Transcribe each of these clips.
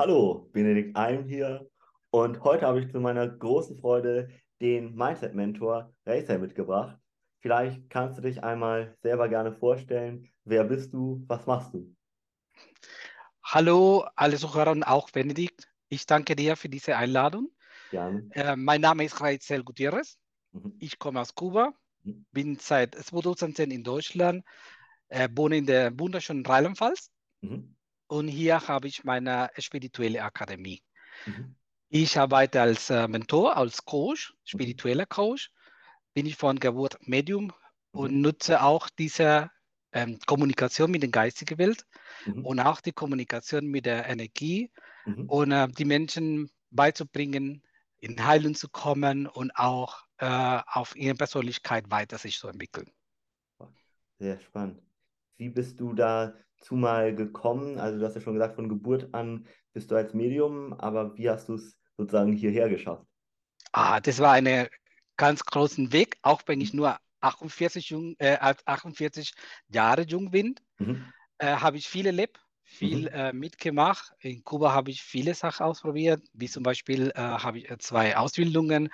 Hallo, Benedikt Alm hier und heute habe ich zu meiner großen Freude den Mindset-Mentor Racer mitgebracht. Vielleicht kannst du dich einmal selber gerne vorstellen. Wer bist du? Was machst du? Hallo, alle Zuhörer und auch Benedikt. Ich danke dir für diese Einladung. Gerne. Äh, mein Name ist Raizel Gutierrez. Mhm. Ich komme aus Kuba, Mhm. bin seit 2010 in Deutschland, äh, wohne in der wunderschönen Rheinland-Pfalz Mhm. Und hier habe ich meine spirituelle Akademie. Mhm. Ich arbeite als äh, Mentor, als Coach, spiritueller Coach. Bin ich von Geburt Medium und Mhm. nutze auch diese ähm, Kommunikation mit der geistigen Welt Mhm. und auch die Kommunikation mit der Energie Mhm. und äh, die Menschen beizubringen, in Heilung zu kommen und auch äh, auf ihre Persönlichkeit weiter sich zu entwickeln. Sehr spannend. Wie bist du dazu mal gekommen? Also du hast ja schon gesagt, von Geburt an bist du als Medium, aber wie hast du es sozusagen hierher geschafft? Ah, das war ein ganz großen Weg, auch wenn ich nur 48, jung, äh, 48 Jahre jung bin, Mhm. äh, habe ich viel erlebt, viel Mhm. äh, mitgemacht. In Kuba habe ich viele Sachen ausprobiert, wie zum Beispiel äh, habe ich äh, zwei Ausbildungen,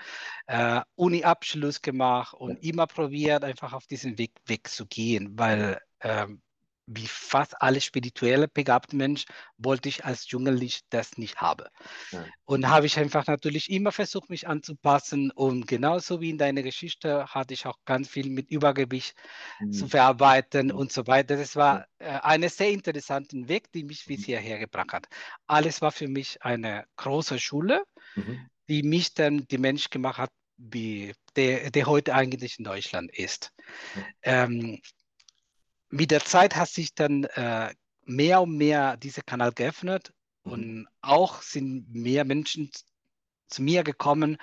äh, Uni-Abschluss gemacht und immer probiert, einfach auf diesen Weg, Weg zu gehen, weil ähm, wie fast alle spirituelle begabte Menschen wollte ich als Jugendlich das nicht haben. Ja. Und habe ich einfach natürlich immer versucht, mich anzupassen. Und genauso wie in deiner Geschichte hatte ich auch ganz viel mit Übergewicht zu Mhm. verarbeiten Ja. und so weiter. Das war äh, ein sehr interessanter Weg, die mich bis Mhm. hierher gebracht hat. Alles war für mich eine große Schule, Mhm. die mich dann die Mensch gemacht hat, wie der, der heute eigentlich in Deutschland ist. Ja. Ähm, mit der Zeit hat sich dann äh, mehr und mehr dieser Kanal geöffnet Mhm. und auch sind mehr Menschen zu mir gekommen,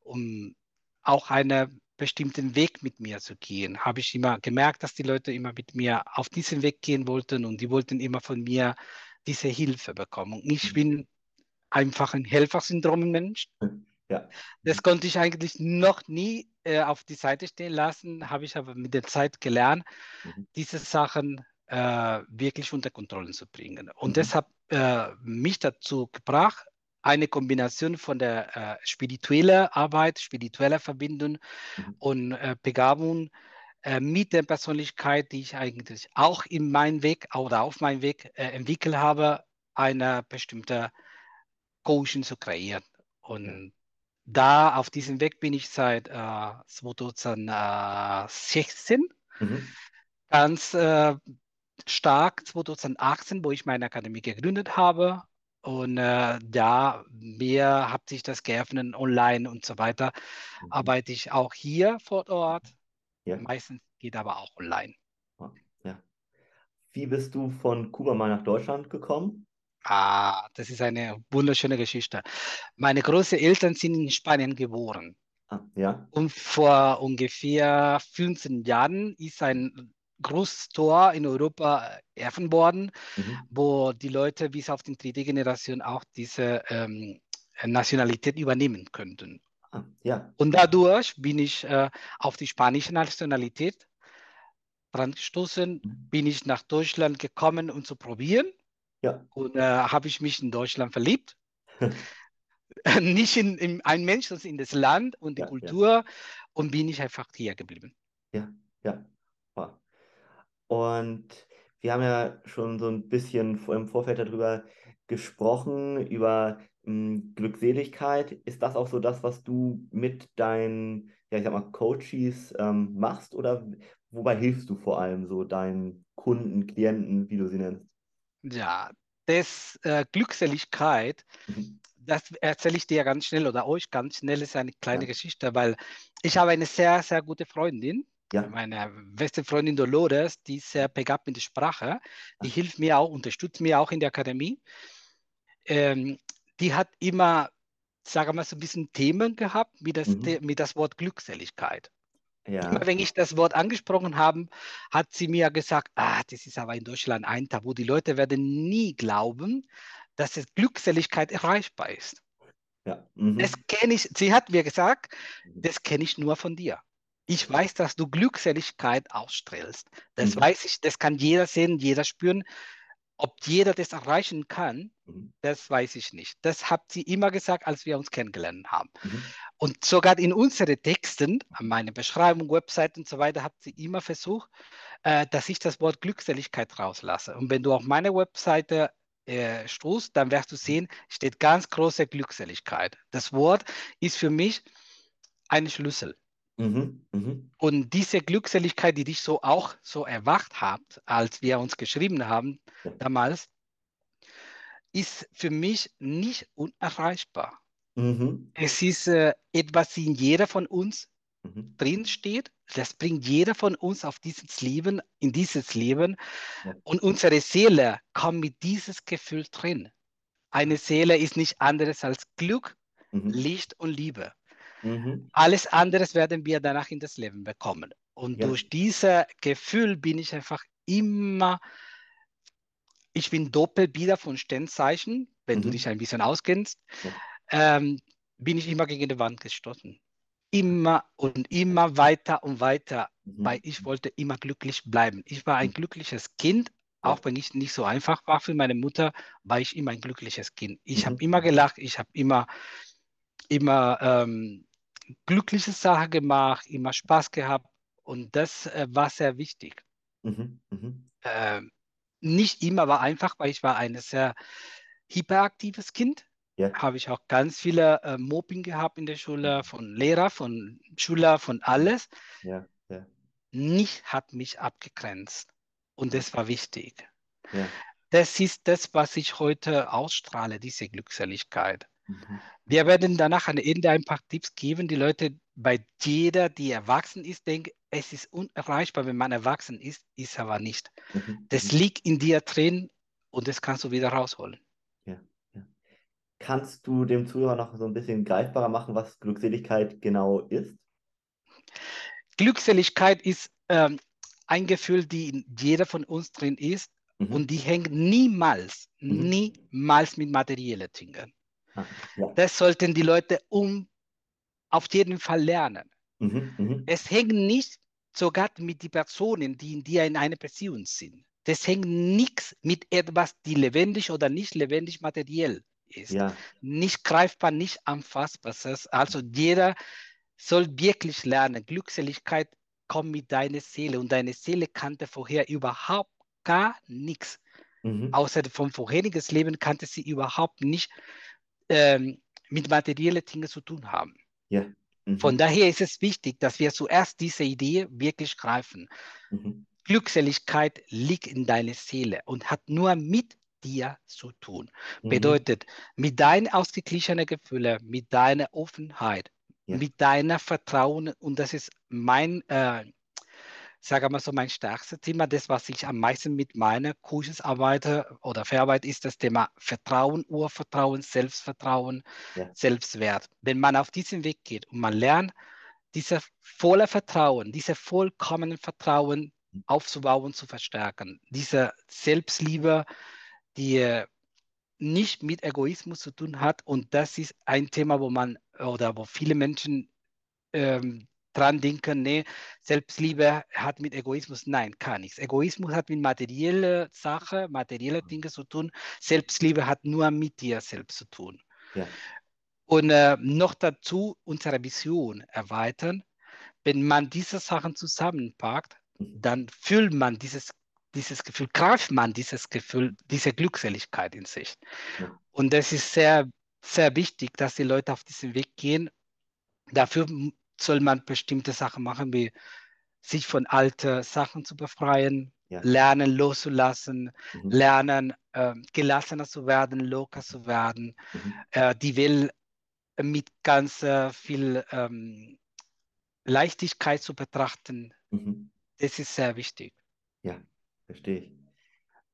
um auch einen bestimmten Weg mit mir zu gehen. Habe ich immer gemerkt, dass die Leute immer mit mir auf diesen Weg gehen wollten und die wollten immer von mir diese Hilfe bekommen. Und ich Mhm. bin einfach ein Helfersyndrom-Mensch. Ja. Das konnte ich eigentlich noch nie äh, auf die Seite stehen lassen, habe ich aber mit der Zeit gelernt, Mhm. diese Sachen äh, wirklich unter Kontrolle zu bringen. Und Mhm. das hat äh, mich dazu gebracht, eine Kombination von der äh, spirituellen Arbeit, spiritueller Verbindung Mhm. und äh, Begabung äh, mit der Persönlichkeit, die ich eigentlich auch in meinem Weg oder auf meinem Weg entwickelt habe, eine bestimmte Coaching zu kreieren. Und da auf diesem Weg bin ich seit äh, 2016 Mhm. ganz äh, stark 2018, wo ich meine Akademie gegründet habe. Und äh, da mehr hat sich das geöffnet, online und so weiter. Mhm. Arbeite ich auch hier vor Ort. Ja. Meistens geht aber auch online. Ja. Wie bist du von Kuba mal nach Deutschland gekommen? Ah, das ist eine wunderschöne Geschichte. Meine Großeltern sind in Spanien geboren. Ah, ja. Und vor ungefähr 15 Jahren ist ein großes Tor in Europa eröffnet worden, Mhm. wo die Leute bis auf die dritte Generation auch diese ähm, Nationalität übernehmen könnten. Ah, ja. Und dadurch bin ich äh, auf die spanische Nationalität dran gestoßen, Mhm. bin ich nach Deutschland gekommen, um zu probieren. Ja. Und äh, habe ich mich in Deutschland verliebt. Nicht in, in ein Mensch, sondern in das Land und die Ja, ja. Kultur. Und bin ich einfach hier geblieben. Ja, ja. Wow. Und wir haben ja schon so ein bisschen im Vorfeld darüber gesprochen, über ähm, Glückseligkeit. Ist das auch so das, was du mit deinen, ja, ich sag mal, Coaches ähm, machst oder wobei hilfst du vor allem so deinen Kunden, Klienten, wie du sie nennst? Ja, das äh, Glückseligkeit, Mhm. das erzähle ich dir ganz schnell oder euch ganz schnell, ist eine kleine Ja. Geschichte, weil ich habe eine sehr, sehr gute Freundin, Ja. meine beste Freundin Dolores, die ist sehr begabt mit der Sprache, die hilft mir auch, unterstützt mir auch in der Akademie. Ähm, die hat immer, sagen wir mal, so ein bisschen Themen gehabt mit das, Mhm. Mit das Wort Glückseligkeit. Ja. Immer wenn ich das Wort angesprochen habe, hat sie mir gesagt, ah, das ist aber in Deutschland ein Tabu. Die Leute werden nie glauben, dass es Glückseligkeit erreichbar ist. Ja. Mhm. Das kenne ich, sie hat mir gesagt, Mhm. das kenne ich nur von dir. Ich weiß, dass du Glückseligkeit ausstrahlst. Das Mhm. weiß ich, das kann jeder sehen, jeder spüren. Ob jeder das erreichen kann, Mhm. das weiß ich nicht. Das hat sie immer gesagt, als wir uns kennengelernt haben. Mhm. Und sogar in unseren Texten, an meiner Beschreibung, Website und so weiter, hat sie immer versucht, äh, dass ich das Wort Glückseligkeit rauslasse. Und wenn du auf meine Webseite äh, stoßt, dann wirst du sehen, steht ganz große Glückseligkeit. Das Wort ist für mich ein Schlüssel. Mhm. Mhm. Und diese Glückseligkeit, die dich so auch so erwacht hat, als wir uns geschrieben haben damals, ist für mich nicht unerreichbar. Mhm. Es ist äh, etwas in jeder von uns Mhm. drin steht. Das bringt jeder von uns auf dieses Leben, in dieses Leben. Ja. Und unsere Seele kommt mit dieses Gefühl drin. Eine Seele ist nicht anderes als Glück, Mhm. Licht und Liebe. Mhm. Alles anderes werden wir danach in das Leben bekommen. Und Ja. durch dieses Gefühl bin ich einfach immer, ich bin Doppelbilder von Sternzeichen, wenn du Mhm. dich ein bisschen auskennst, Ja. ähm, bin ich immer gegen die Wand gestoßen. Immer und immer weiter und weiter, Mhm. weil ich wollte immer glücklich bleiben. Ich war ein Mhm. glückliches Kind, auch wenn ich nicht so einfach war für meine Mutter, war ich immer ein glückliches Kind. Ich Mhm. habe immer gelacht, ich habe immer, immer ähm, glückliche Sachen gemacht, immer Spaß gehabt und das äh, war sehr wichtig. Mhm. Mhm. Ähm, nicht immer war einfach, weil ich war ein sehr hyperaktives Kind. Ja. Habe ich auch ganz viele äh, Mobbing gehabt in der Schule, von Lehrer, von Schüler, von alles. Ja. Ja. Nicht hat mich abgegrenzt und das war wichtig. Ja. Das ist das, was ich heute ausstrahle, diese Glückseligkeit. Mhm. Wir werden danach am Ende ein paar Tipps geben, die Leute bei jeder, die erwachsen ist, denken, es ist unerreichbar, wenn man erwachsen ist, ist aber nicht. Mhm. Das Mhm. liegt in dir drin und das kannst du wieder rausholen. Kannst du dem Zuhörer noch so ein bisschen greifbarer machen, was Glückseligkeit genau ist? Glückseligkeit ist ähm, ein Gefühl, die in jeder von uns drin ist Mhm. und die hängt niemals, Mhm. niemals mit materiellen Dingen. Ah, ja. Das sollten die Leute um auf jeden Fall lernen. Mhm. Mhm. Es hängt nicht sogar mit den Personen, die in dir in einer Beziehung sind. Das hängt nichts mit etwas, die lebendig oder nicht lebendig materiell ist. Ja. Nicht greifbar, nicht anfassbar. Also jeder soll wirklich lernen. Glückseligkeit kommt mit deiner Seele und deine Seele kannte vorher überhaupt gar nichts. Mhm. Außer vom vorherigen Leben kannte sie überhaupt nicht ähm, mit materiellen Dingen zu tun haben. Ja. Mhm. Von daher ist es wichtig, dass wir zuerst diese Idee wirklich greifen. Mhm. Glückseligkeit liegt in deiner Seele und hat nur mit dir zu tun. Mhm. Bedeutet, mit deinen ausgeglichenen Gefühlen, mit deiner Offenheit, Ja. mit deiner Vertrauen, und das ist mein, äh, sage mal so, mein stärkstes Thema, das, was ich am meisten mit meiner Coaches arbeite oder verarbeite, ist das Thema Vertrauen, Urvertrauen, Selbstvertrauen, Ja. Selbstwert. Wenn man auf diesen Weg geht und man lernt, dieses volle Vertrauen, diese vollkommenen Vertrauen aufzubauen, zu verstärken, diese Selbstliebe, die nicht mit Egoismus zu tun hat. Und das ist ein Thema, wo man oder wo viele Menschen ähm, dran denken, nee, Selbstliebe hat mit Egoismus, nein, gar nichts. Egoismus hat mit materielle Sache, materielle Dinge zu tun. Selbstliebe hat nur mit dir selbst zu tun. Ja. Und äh, noch dazu unsere Vision erweitern. Wenn man diese Sachen zusammenpackt, Mhm. dann fühlt man dieses, dieses Gefühl, greift man dieses Gefühl, diese Glückseligkeit in sich. Ja. Und das ist sehr, sehr wichtig, dass die Leute auf diesen Weg gehen. Dafür soll man bestimmte Sachen machen, wie sich von alten Sachen zu befreien, Ja. lernen loszulassen, Mhm. lernen ähm, gelassener zu werden, locker zu werden, Mhm. äh, die will mit ganz äh, viel ähm, Leichtigkeit zu betrachten. Mhm. Das ist sehr wichtig. Ja, verstehe ich.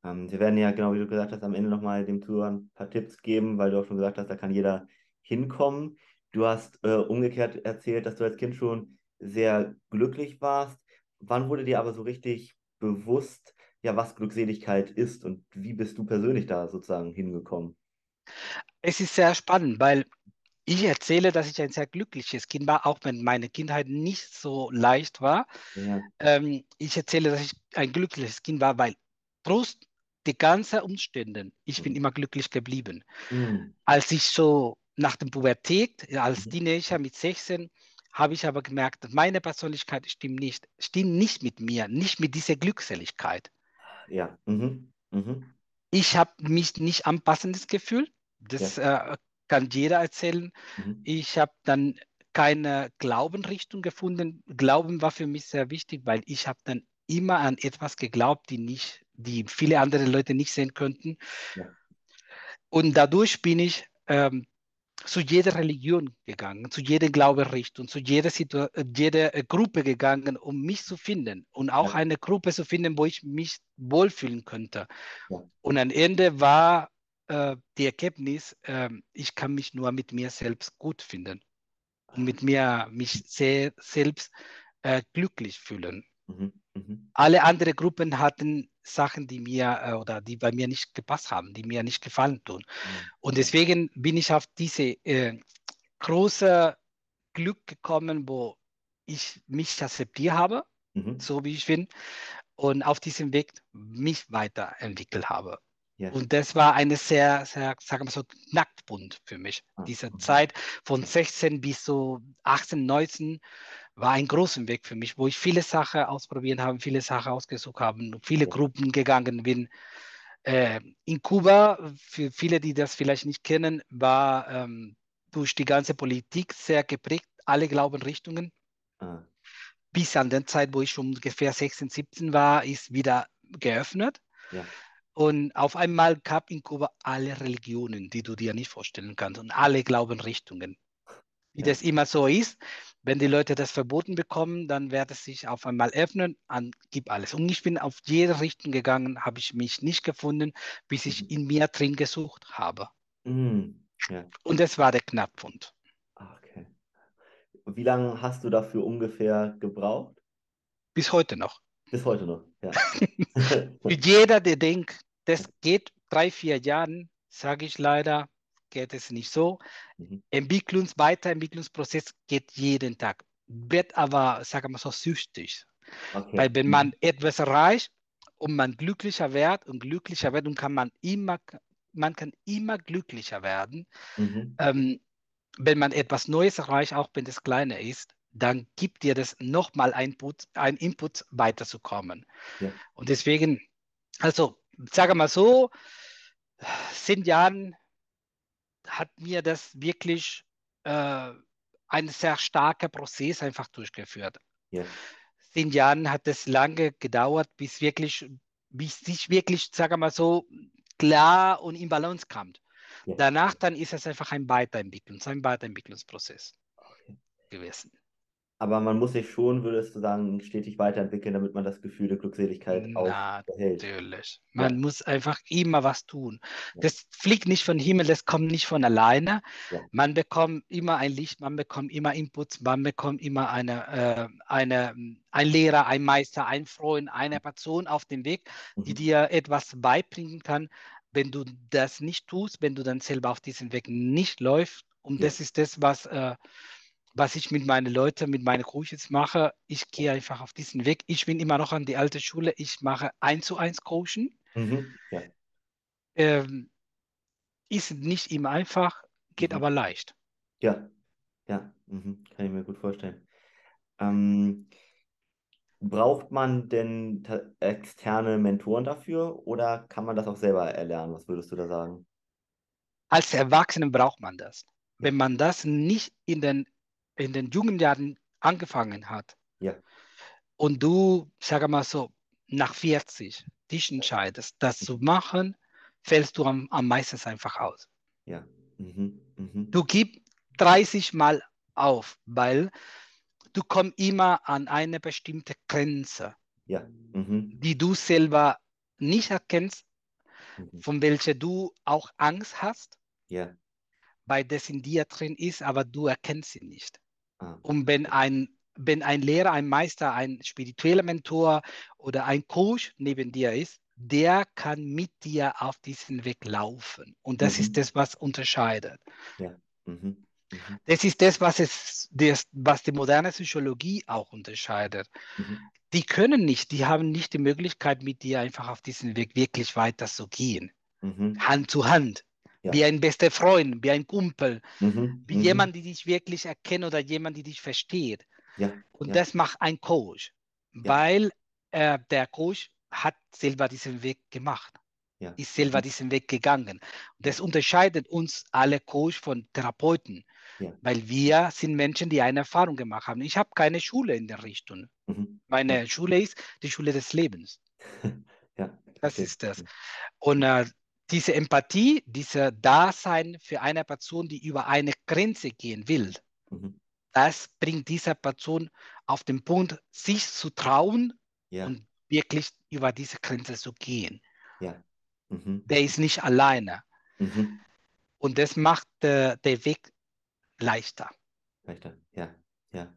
Ähm, wir werden ja, genau wie du gesagt hast, am Ende nochmal dem Zuhörer ein paar Tipps geben, weil du auch schon gesagt hast, da kann jeder hinkommen. Du hast äh, umgekehrt erzählt, dass du als Kind schon sehr glücklich warst. Wann wurde dir aber so richtig bewusst, ja, was Glückseligkeit ist und wie bist du persönlich da sozusagen hingekommen? Es ist sehr spannend, weil ich erzähle, dass ich ein sehr glückliches Kind war, auch wenn meine Kindheit nicht so leicht war. Ja, Ähm, ich erzähle, dass ich ein glückliches Kind war, weil trotz die ganzen Umstände, ich bin Mhm. immer glücklich geblieben. Mhm. Als ich so nach der Pubertät, als Mhm. Teenager mit 16, habe ich aber gemerkt, meine Persönlichkeit stimmt nicht, stimmt nicht mit mir, nicht mit dieser Glückseligkeit. Ja. Mhm. Mhm. Ich habe mich nicht anpassendes Gefühl, das äh, kann jeder erzählen. Mhm. Ich habe dann keine Glaubenrichtung gefunden. Glauben war für mich sehr wichtig, weil ich habe dann immer an etwas geglaubt, die nicht, die viele andere Leute nicht sehen könnten. Ja. Und dadurch bin ich ähm, zu jeder Religion gegangen, zu jeder Glaubensrichtung, zu jeder, Situ jeder äh, Gruppe gegangen, um mich zu finden und auch Ja. eine Gruppe zu finden, wo ich mich wohlfühlen könnte. Ja. Und am Ende war äh, die Ergebnis, äh, ich kann mich nur mit mir selbst gut finden und mit mir mich sehr selbst äh, glücklich fühlen. Mhm. Mhm. Alle anderen Gruppen hatten Sachen, die mir äh, oder die bei mir nicht gepasst haben, die mir nicht gefallen tun. Mhm. Und deswegen bin ich auf diese äh, große Glück gekommen, wo ich mich akzeptiert habe, Mhm. so wie ich bin, und auf diesem Weg mich weiterentwickelt habe. Ja. Und das war eine sehr, sehr, sagen wir so, Knackpunkt für mich. Ah, Diese mhm. Zeit von 16 bis so 18, 19 war ein großer Weg für mich, wo ich viele Sachen ausprobiert habe, viele Sachen ausgesucht habe, viele. Gruppen gegangen bin. Äh, in Kuba, für viele, die das vielleicht nicht kennen, war ähm, durch die ganze Politik sehr geprägt, alle Glaubenrichtungen. Ah. Bis an der Zeit, wo ich schon ungefähr 16, 17 war, ist wieder geöffnet. Ja. Und auf einmal gab in Kuba alle Religionen, die du dir nicht vorstellen kannst, und alle Glaubenrichtungen. Wie Ja. das immer so ist, wenn die Leute das verboten bekommen, dann wird es sich auf einmal öffnen, an gib alles. Und ich bin auf jede Richtung gegangen, habe ich mich nicht gefunden, bis ich Mhm. in mir drin gesucht habe. Mhm. Ja. Und das war der Knackpunkt. Ah, okay. Wie lange hast du dafür ungefähr gebraucht? Bis heute noch. Bis heute noch, ja. Für jeder, der denkt, das geht drei, vier Jahren, sage ich leider, geht es nicht so. Mhm. Entwicklungs-, Weiterentwicklungsprozess geht jeden Tag. Wird aber, sagen wir so, süchtig. Okay. Weil wenn Mhm. man etwas erreicht und man glücklicher wird und glücklicher wird und kann man immer, man kann immer glücklicher werden, Mhm. ähm, wenn man etwas Neues erreicht, auch wenn das kleiner ist, dann gibt dir das nochmal ein Input, ein Input weiterzukommen. Ja. Und deswegen, also sage mal so, zehn Jahren hat mir das wirklich äh, ein sehr starker Prozess einfach durchgeführt. Ja. Zehn Jahren hat es lange gedauert, bis wirklich, bis sich wirklich, sage mal so, klar und in Balance kam. Ja. Danach dann ist es einfach ein Weiterentwicklungs-, ein Weiterentwicklungsprozess Okay. gewesen. Aber man muss sich schon, würdest du sagen, stetig weiterentwickeln, damit man das Gefühl der Glückseligkeit auch behält. Natürlich. Man Ja. muss einfach immer was tun. Ja. Das fliegt nicht von Himmel, das kommt nicht von alleine. Ja. Man bekommt immer ein Licht, man bekommt immer Inputs, man bekommt immer eine, äh, eine, ein Lehrer, ein Meister, ein Freund, eine Person auf dem Weg, die Mhm. dir etwas beibringen kann. Wenn du das nicht tust, wenn du dann selber auf diesem Weg nicht läufst, und das ist das, was, äh, was ich mit meinen Leuten, mit meinen Coaches mache. Ich gehe einfach auf diesen Weg. Ich bin immer noch an die alte Schule. Ich mache eins zu eins Coaching. Mhm. Ja. Ähm, ist nicht immer einfach, geht Mhm. aber leicht. Ja. Ja. Mhm. Kann ich mir gut vorstellen. Ähm, braucht man denn externe Mentoren dafür oder kann man das auch selber erlernen? Was würdest du da sagen? Als Erwachsene braucht man das. Wenn man das nicht in den, in den jungen Jahren angefangen hat Ja. und du, sage mal so, nach 40 dich entscheidest, das zu machen, fällst du am, am meisten einfach aus. Ja. Mhm. Mhm. Du gibst 30 Mal auf, weil du kommst immer an eine bestimmte Grenze, Ja. Mhm. die du selber nicht erkennst, Mhm. von welcher du auch Angst hast, Ja. weil das in dir drin ist, aber du erkennst sie nicht. Ah. Und wenn ein, wenn ein Lehrer, ein Meister, ein spiritueller Mentor oder ein Coach neben dir ist, der kann mit dir auf diesen Weg laufen. Und das Mhm. ist das, was unterscheidet. Ja. Mhm. Mhm. Das ist das, was, es, das, was die moderne Psychologie auch unterscheidet. Mhm. die können nicht, die haben nicht die Möglichkeit, mit dir einfach auf diesen Weg wirklich weiter zu gehen. Mhm. Hand zu Hand. Ja. Wie ein bester Freund, wie ein Kumpel, Mhm. wie Mhm. jemand, der dich wirklich erkennt oder jemand, der dich versteht. Ja. Und ja. das macht ein Coach, weil äh, der Coach hat selber diesen Weg gemacht, ja. ist selber diesen Weg gegangen. Und das unterscheidet uns alle Coach von Therapeuten, Ja. weil wir sind Menschen, die eine Erfahrung gemacht haben. Ich habe keine Schule in der Richtung. Mhm. Meine Schule ist die Schule des Lebens. ja. Das ist das. Und äh, diese Empathie, dieser Dasein für eine Person, die über eine Grenze gehen will, Mhm. das bringt dieser Person auf den Punkt, sich zu trauen Ja. und wirklich über diese Grenze zu gehen. Ja. Mhm. Der ist nicht alleine. Mhm. Und das macht äh, den Weg leichter. Leichter. Ja. Ja.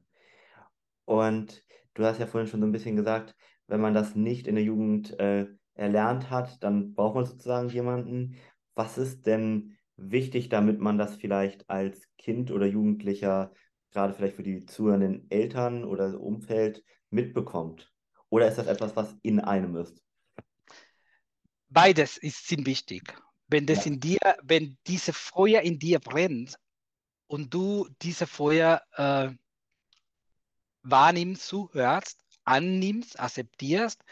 Und du hast ja vorhin schon so ein bisschen gesagt, wenn man das nicht in der Jugend äh, erlernt hat, dann braucht man sozusagen jemanden. Was ist denn wichtig, damit man das vielleicht als Kind oder Jugendlicher, gerade vielleicht für die zuhörenden Eltern oder Umfeld, mitbekommt? Oder ist das etwas, was in einem ist? Beides ist ziemlich wichtig. Wenn das Ja. in dir, wenn diese Feuer in dir brennt und du diese Feuer äh, wahrnimmst, zuhörst, annimmst, akzeptierst,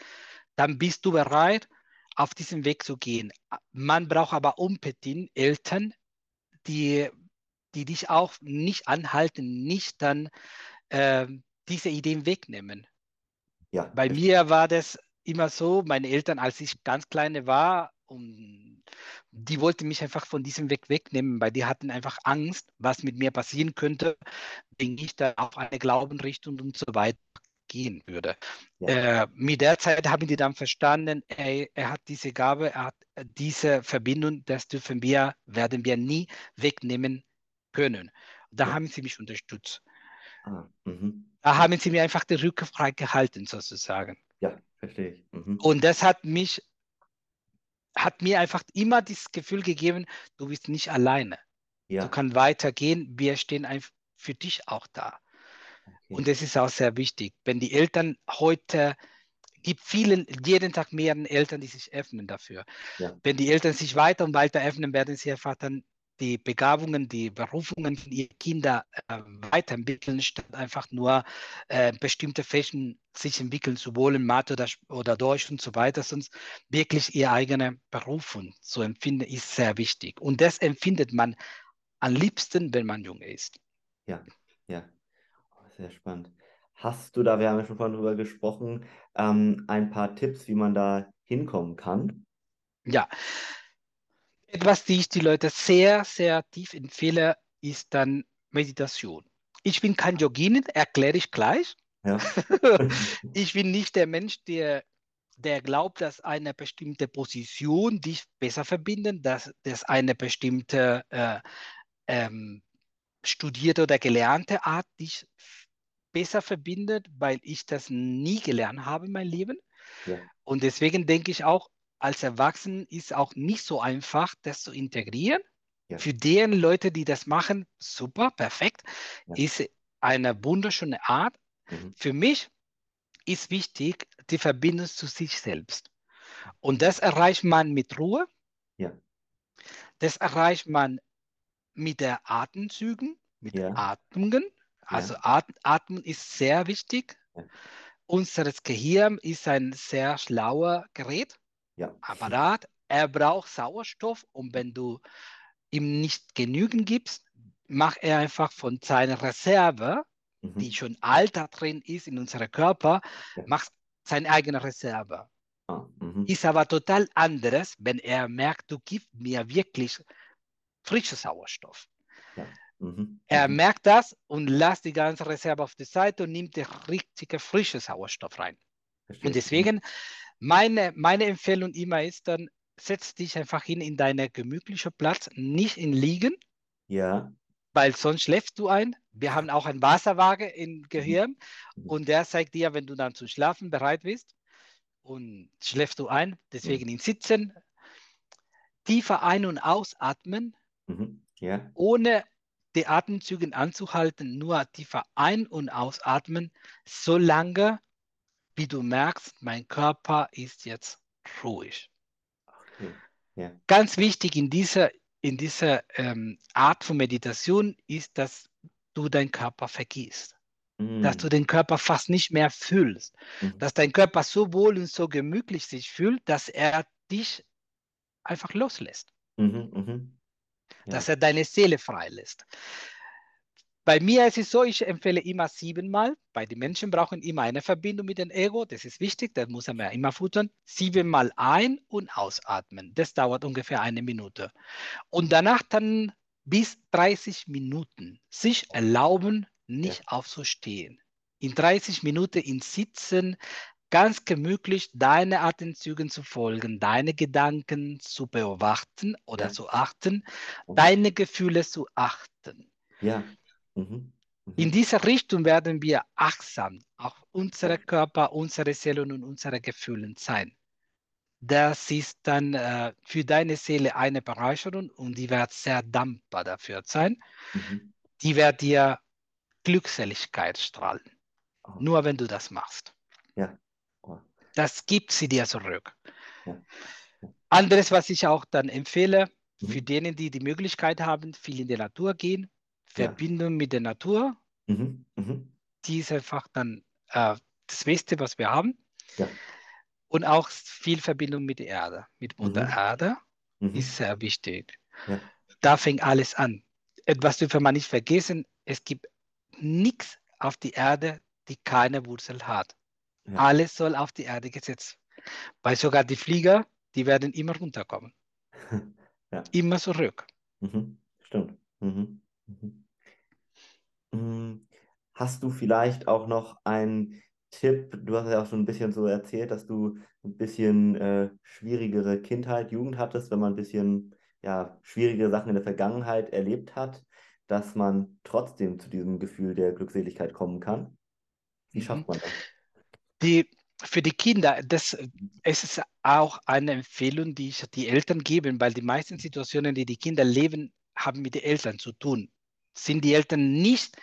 dann bist du bereit, auf diesen Weg zu gehen. Man braucht aber unbedingt Eltern, die, die dich auch nicht anhalten, nicht dann äh, diese Ideen wegnehmen. Ja. Bei mir war das immer so, meine Eltern, als ich ganz kleine war, um, die wollten mich einfach von diesem Weg wegnehmen, weil die hatten einfach Angst, was mit mir passieren könnte, wenn ich da auf eine Glaubenrichtung und so weiter gehen würde. Ja. Äh, mit der Zeit haben die dann verstanden, ey, er hat diese Gabe, er hat diese Verbindung, das dürfen wir, werden wir nie wegnehmen können. Da Ja. haben sie mich unterstützt. Ah, mhm. Da haben sie mir einfach die Rücke frei gehalten, sozusagen. Ja, verstehe ich. Mhm. Und das hat mich, hat mir einfach immer das Gefühl gegeben, du bist nicht alleine. Ja. Du kannst weitergehen, wir stehen einfach für dich auch da. Und das ist auch sehr wichtig. Wenn die Eltern heute, gibt vielen, jeden Tag mehreren Eltern, die sich öffnen dafür. Ja. Wenn die Eltern sich weiter und weiter öffnen, werden sie einfach dann die Begabungen, die Berufungen von ihren Kindern äh, weiterentwickeln, statt einfach nur äh, bestimmte Fächen sich entwickeln zu wollen, Mathe oder, oder Deutsch und so weiter, sonst wirklich ihre eigene Berufung zu empfinden, ist sehr wichtig. Und das empfindet man am liebsten, wenn man jung ist. Ja, ja. Sehr spannend. Hast du da, wir haben ja schon vorhin drüber gesprochen, ähm, ein paar Tipps, wie man da hinkommen kann? Ja. Etwas, die ich die Leute sehr, sehr tief empfehle, ist dann Meditation. Ich bin kein Yoginin, erkläre ich gleich. Ja. ich bin nicht der Mensch, der, der glaubt, dass eine bestimmte Position dich besser verbindet, dass, dass eine bestimmte äh, ähm, studierte oder gelernte Art dich besser verbindet, weil ich das nie gelernt habe in meinem Leben. Ja. Und deswegen denke ich auch, als Erwachsenen ist auch nicht so einfach, das zu integrieren. Ja. Für deren Leute, die das machen, super, perfekt, Ja. ist eine wunderschöne Art. Mhm. Für mich ist wichtig die Verbindung zu sich selbst. Und das erreicht man mit Ruhe. Ja. Das erreicht man mit der Atemzügen, mit Ja. Atmungen. Also At Atmen ist sehr wichtig. Ja. Unser Gehirn ist ein sehr schlauer Gerät, Ja. Apparat. Er braucht Sauerstoff und wenn du ihm nicht genügend gibst, macht er einfach von seiner Reserve, Mhm. die schon Alter drin ist in unserem Körper, Ja. macht seine eigene Reserve. Ah, mhm. Ist aber total anderes, wenn er merkt, du gibst mir wirklich frischen Sauerstoff. Mhm. Er Mhm. merkt das und lässt die ganze Reserve auf die Seite und nimmt den richtigen frischen Sauerstoff rein. Verstehe. Und deswegen, meine, meine Empfehlung immer ist dann, setz dich einfach hin in deinen gemütlichen Platz, nicht in Liegen, Ja. weil sonst schläfst du ein. Wir haben auch einen Wasserwaage im Gehirn Mhm. und der zeigt dir, wenn du dann zu schlafen bereit bist und schläfst du ein. Deswegen Mhm. im Sitzen tiefer ein- und ausatmen, Mhm. Ja. ohne die Atemzüge anzuhalten, nur tiefer ein- und ausatmen, so lange, wie du merkst, mein Körper ist jetzt ruhig. Okay. Ja. Ganz wichtig in dieser, in dieser ähm, Art von Meditation ist, dass du deinen Körper vergisst. Mm. Dass du den Körper fast nicht mehr fühlst. Mhm. Dass dein Körper so wohl und so gemütlich sich fühlt, dass er dich einfach loslässt. Mhm. Ja. Dass er deine Seele freilässt. Bei mir ist es so, ich empfehle immer siebenmal, weil die Menschen brauchen immer eine Verbindung mit dem Ego, das ist wichtig, das muss man immer futtern. Siebenmal ein- und ausatmen, das dauert ungefähr eine Minute. Und danach dann bis 30 Minuten sich erlauben, nicht aufzustehen. In 30 Minuten in Sitzen ganz gemütlich deine Atemzügen zu folgen, deine Gedanken zu beobachten oder Ja. zu achten, Mhm. deine Gefühle zu achten. Ja. Mhm. Mhm. In dieser Richtung werden wir achtsam auf unsere Körper, unsere Seele und unsere Gefühle sein. Das ist dann äh, für deine Seele eine Bereicherung und die wird sehr dankbar dafür sein. Mhm. Die wird dir Glückseligkeit strahlen. Oh. Nur wenn du das machst. Ja. Das gibt sie dir zurück. Ja. Anderes, was ich auch dann empfehle, für Mhm. denen, die die Möglichkeit haben, viel in die Natur gehen, Ja. Verbindung mit der Natur, Mhm. Mhm. die ist einfach dann äh, das Beste, was wir haben. Ja. Und auch viel Verbindung mit der Erde, mit Mutter Mhm. Erde Mhm. ist sehr wichtig. Ja. Da fängt alles an. Etwas dürfen wir nicht vergessen, es gibt nichts auf die Erde, die keine Wurzel hat. Ja. Alles soll auf die Erde gesetzt. Weil sogar die Flieger, die werden immer runterkommen. Ja. Immer zurück. Mhm. Stimmt. Mhm. Mhm. Mm, Hast du vielleicht auch noch einen Tipp? Du hast ja auch schon ein bisschen so erzählt, dass du ein bisschen äh, schwierigere Kindheit, Jugend hattest, wenn man ein bisschen ja, schwierige Sachen in der Vergangenheit erlebt hat, dass man trotzdem zu diesem Gefühl der Glückseligkeit kommen kann. Wie Mhm. schafft man das? Die, für die Kinder, das, es ist auch eine Empfehlung, die ich die Eltern geben, weil die meisten Situationen, die die Kinder leben, haben mit den Eltern zu tun. Sind die Eltern nicht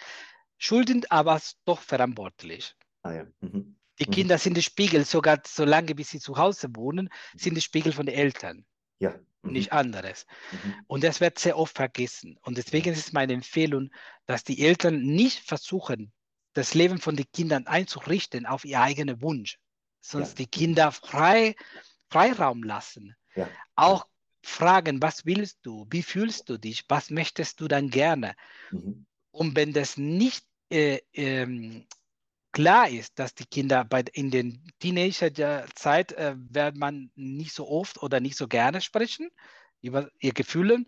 schuldend, aber doch verantwortlich. Ah ja. Mhm. Die Mhm. Kinder sind die Spiegel, sogar solange bis sie zu Hause wohnen, sind die Spiegel von den Eltern, Ja. Mhm. nicht anderes. Mhm. Und das wird sehr oft vergessen. Und deswegen ist es meine Empfehlung, dass die Eltern nicht versuchen, das Leben von den Kindern einzurichten auf ihr eigenen Wunsch, sondern Ja. die Kinder frei, Freiraum lassen. Ja. Auch fragen, was willst du, wie fühlst du dich, was möchtest du dann gerne? Mhm. Und wenn das nicht äh, ähm, klar ist, dass die Kinder bei, in den Teenagerzeit äh, wird man nicht so oft oder nicht so gerne sprechen über ihre Gefühle,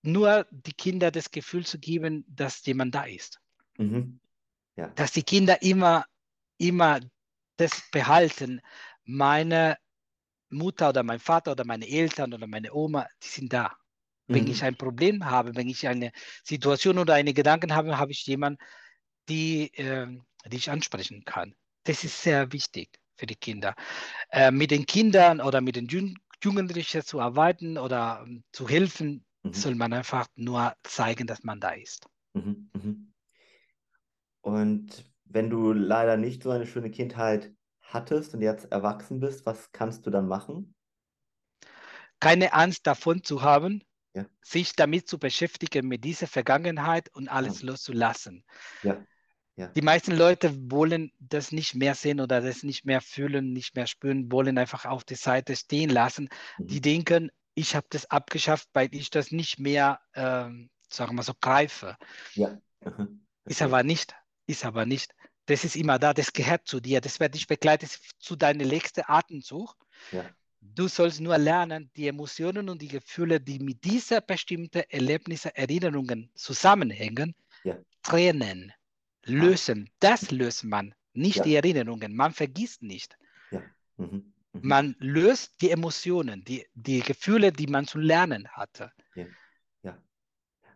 nur die Kinder das Gefühl zu geben, dass jemand da ist. Mhm. Ja. Dass die Kinder immer, immer das behalten, meine Mutter oder mein Vater oder meine Eltern oder meine Oma, die sind da. Wenn Mhm. ich ein Problem habe, wenn ich eine Situation oder eine Gedanken habe, habe ich jemanden, die, ähm, die ich ansprechen kann. Das ist sehr wichtig für die Kinder. Äh, mit den Kindern oder mit den Jun Jugendlichen zu arbeiten oder ähm, zu helfen, Mhm. soll man einfach nur zeigen, dass man da ist. Mhm, mhm. Und wenn du leider nicht so eine schöne Kindheit hattest und jetzt erwachsen bist, was kannst du dann machen? Keine Angst davon zu haben, Ja. sich damit zu beschäftigen, mit dieser Vergangenheit und alles Ah. loszulassen. Ja, ja, Die meisten Leute wollen das nicht mehr sehen oder das nicht mehr fühlen, nicht mehr spüren, wollen einfach auf die Seite stehen lassen. Die mhm. denken, ich habe das abgeschafft, weil ich das nicht mehr, ähm, sagen wir so, greife. ja. mhm, Ist aber nicht, ist aber nicht. Das ist immer da, das gehört zu dir, das wird dich begleiten zu deinem nächsten Atemzug. Ja, Du sollst nur lernen, die Emotionen und die Gefühle, die mit dieser bestimmten Erlebnisse, Erinnerungen zusammenhängen, Ja. trennen, lösen. Das löst man, nicht Ja. die Erinnerungen. Man vergisst nicht. mhm, mhm. Man löst die Emotionen, die, die Gefühle, die man zu lernen hatte. Ja. Ja.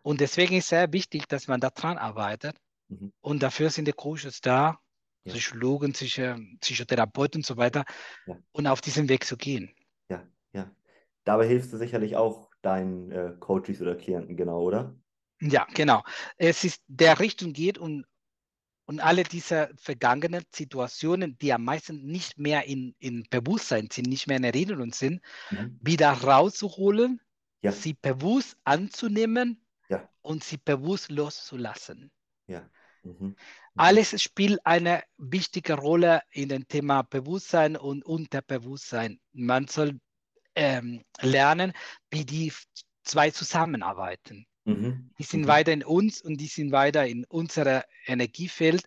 Und deswegen ist sehr wichtig, dass man daran arbeitet. Mhm. Und dafür sind die Coaches da, Ja. Psychologen, Psycho Psychotherapeuten und so weiter, Ja. und auf diesen Weg zu gehen. Ja, ja. Dabei hilfst du sicherlich auch deinen äh, Coaches oder Klienten, genau, oder? Ja, genau. Es ist der Richtung geht und und alle diese vergangenen Situationen, die am meisten nicht mehr in, in Bewusstsein sind, nicht mehr in Erinnerung sind, Mhm. wieder rauszuholen, Ja. sie bewusst anzunehmen Ja. und sie bewusst loszulassen. Ja. Mhm. Mhm. Alles spielt eine wichtige Rolle in dem Thema Bewusstsein und Unterbewusstsein. Man soll ähm, lernen, wie die zwei zusammenarbeiten. Mhm. Die sind Mhm. weiter in uns und die sind weiter in unserem Energiefeld.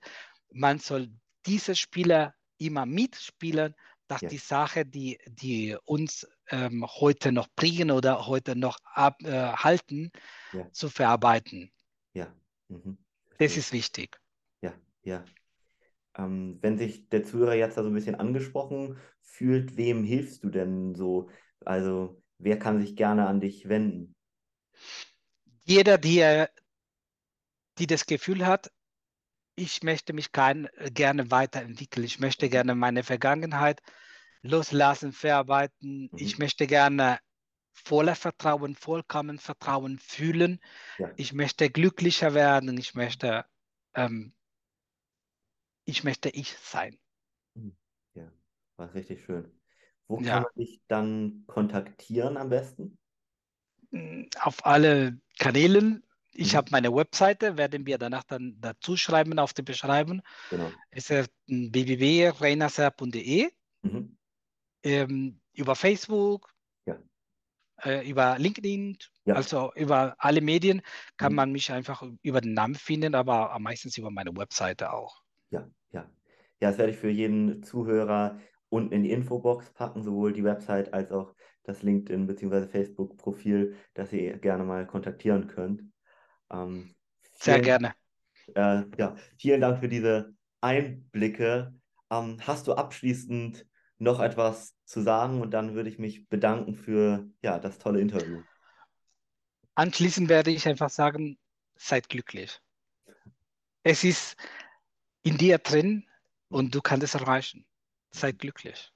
Man soll diese Spieler immer mitspielen, dass Ja. die Sache, die, die uns ähm, heute noch bringen oder heute noch abhalten, äh, halten, Ja. zu verarbeiten. Ja. Mhm. Das ist wichtig. Ja, ja. Ähm, wenn sich der Zuhörer jetzt da so ein bisschen angesprochen fühlt, wem hilfst du denn so? Also, wer kann sich gerne an dich wenden? Jeder, der die das Gefühl hat, ich möchte mich kein, gerne weiterentwickeln, ich möchte gerne meine Vergangenheit loslassen, verarbeiten, ich Mhm. möchte gerne voller Vertrauen, vollkommen Vertrauen fühlen, Ja. ich möchte glücklicher werden, ich möchte, ähm, ich möchte ich sein. Mhm. Ja, war richtig schön. Wo kann Ja, man dich dann kontaktieren am besten? mm, auf alle Kanälen. Ich Mhm. habe meine Webseite, werden wir danach dann dazu schreiben auf die Beschreibung. Genau. Es ist www.reinaser.de. Mhm. ähm, über Facebook, Ja. Äh, über LinkedIn, Ja. also über alle Medien kann Mhm. man mich einfach über den Namen finden, aber meistens über meine Webseite auch. Ja, ja. Ja, das werde ich für jeden Zuhörer unten in die Infobox packen, sowohl die Website als auch das LinkedIn bzw. Facebook-Profil, das ihr gerne mal kontaktieren könnt. Ähm, Sehr vielen, gerne. äh, ja, vielen Dank für diese Einblicke. Ähm, hast du abschließend noch etwas zu sagen? Und dann würde ich mich bedanken für ja, das tolle Interview. Anschließend werde ich einfach sagen, seid glücklich. Es ist in dir drin und du kannst es erreichen. Seid glücklich.